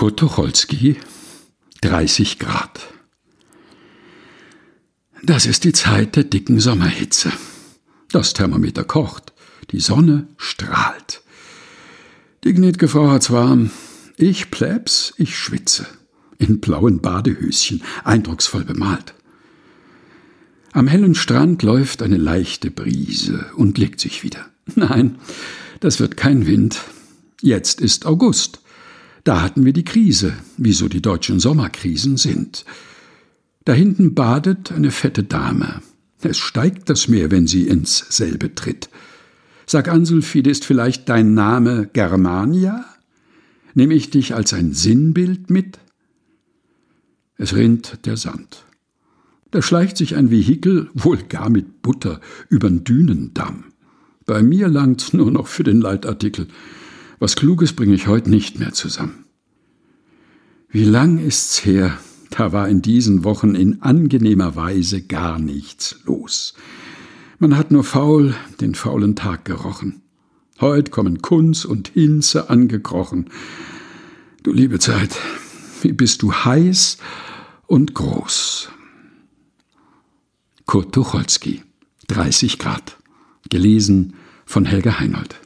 Kurt Tucholsky, 30 Grad. Das ist die Zeit der dicken Sommerhitze. Das Thermometer kocht, die Sonne strahlt. Die gnädige Frau hat's warm. Ich plebs, ich schwitze. In blauen Badehöschen, eindrucksvoll bemalt. Am hellen Strand läuft eine leichte Brise und legt sich wieder. Nein, das wird kein Wind. Jetzt ist August. Da hatten wir die Krise, wie so die deutschen Sommerkrisen sind. Da hinten badet eine fette Dame. Es steigt das Meer, wenn sie ins selbe tritt. Sag Ansulfide, ist vielleicht dein Name Germania? Nehm ich dich als ein Sinnbild mit? Es rinnt der Sand. Da schleicht sich ein Vehikel, wohl gar mit Butter, übern Dünendamm. Bei mir langt's nur noch für den Leitartikel. Was Kluges bringe ich heute nicht mehr zusammen. Wie lang ist's her, da war in diesen Wochen in angenehmer Weise gar nichts los. Man hat nur faul den faulen Tag gerochen. Heut kommen Kunz und Hinze angekrochen. Du liebe Zeit, wie bist du heiß und groß. Kurt Tucholsky, 30 Grad. Gelesen von Helga Heinold.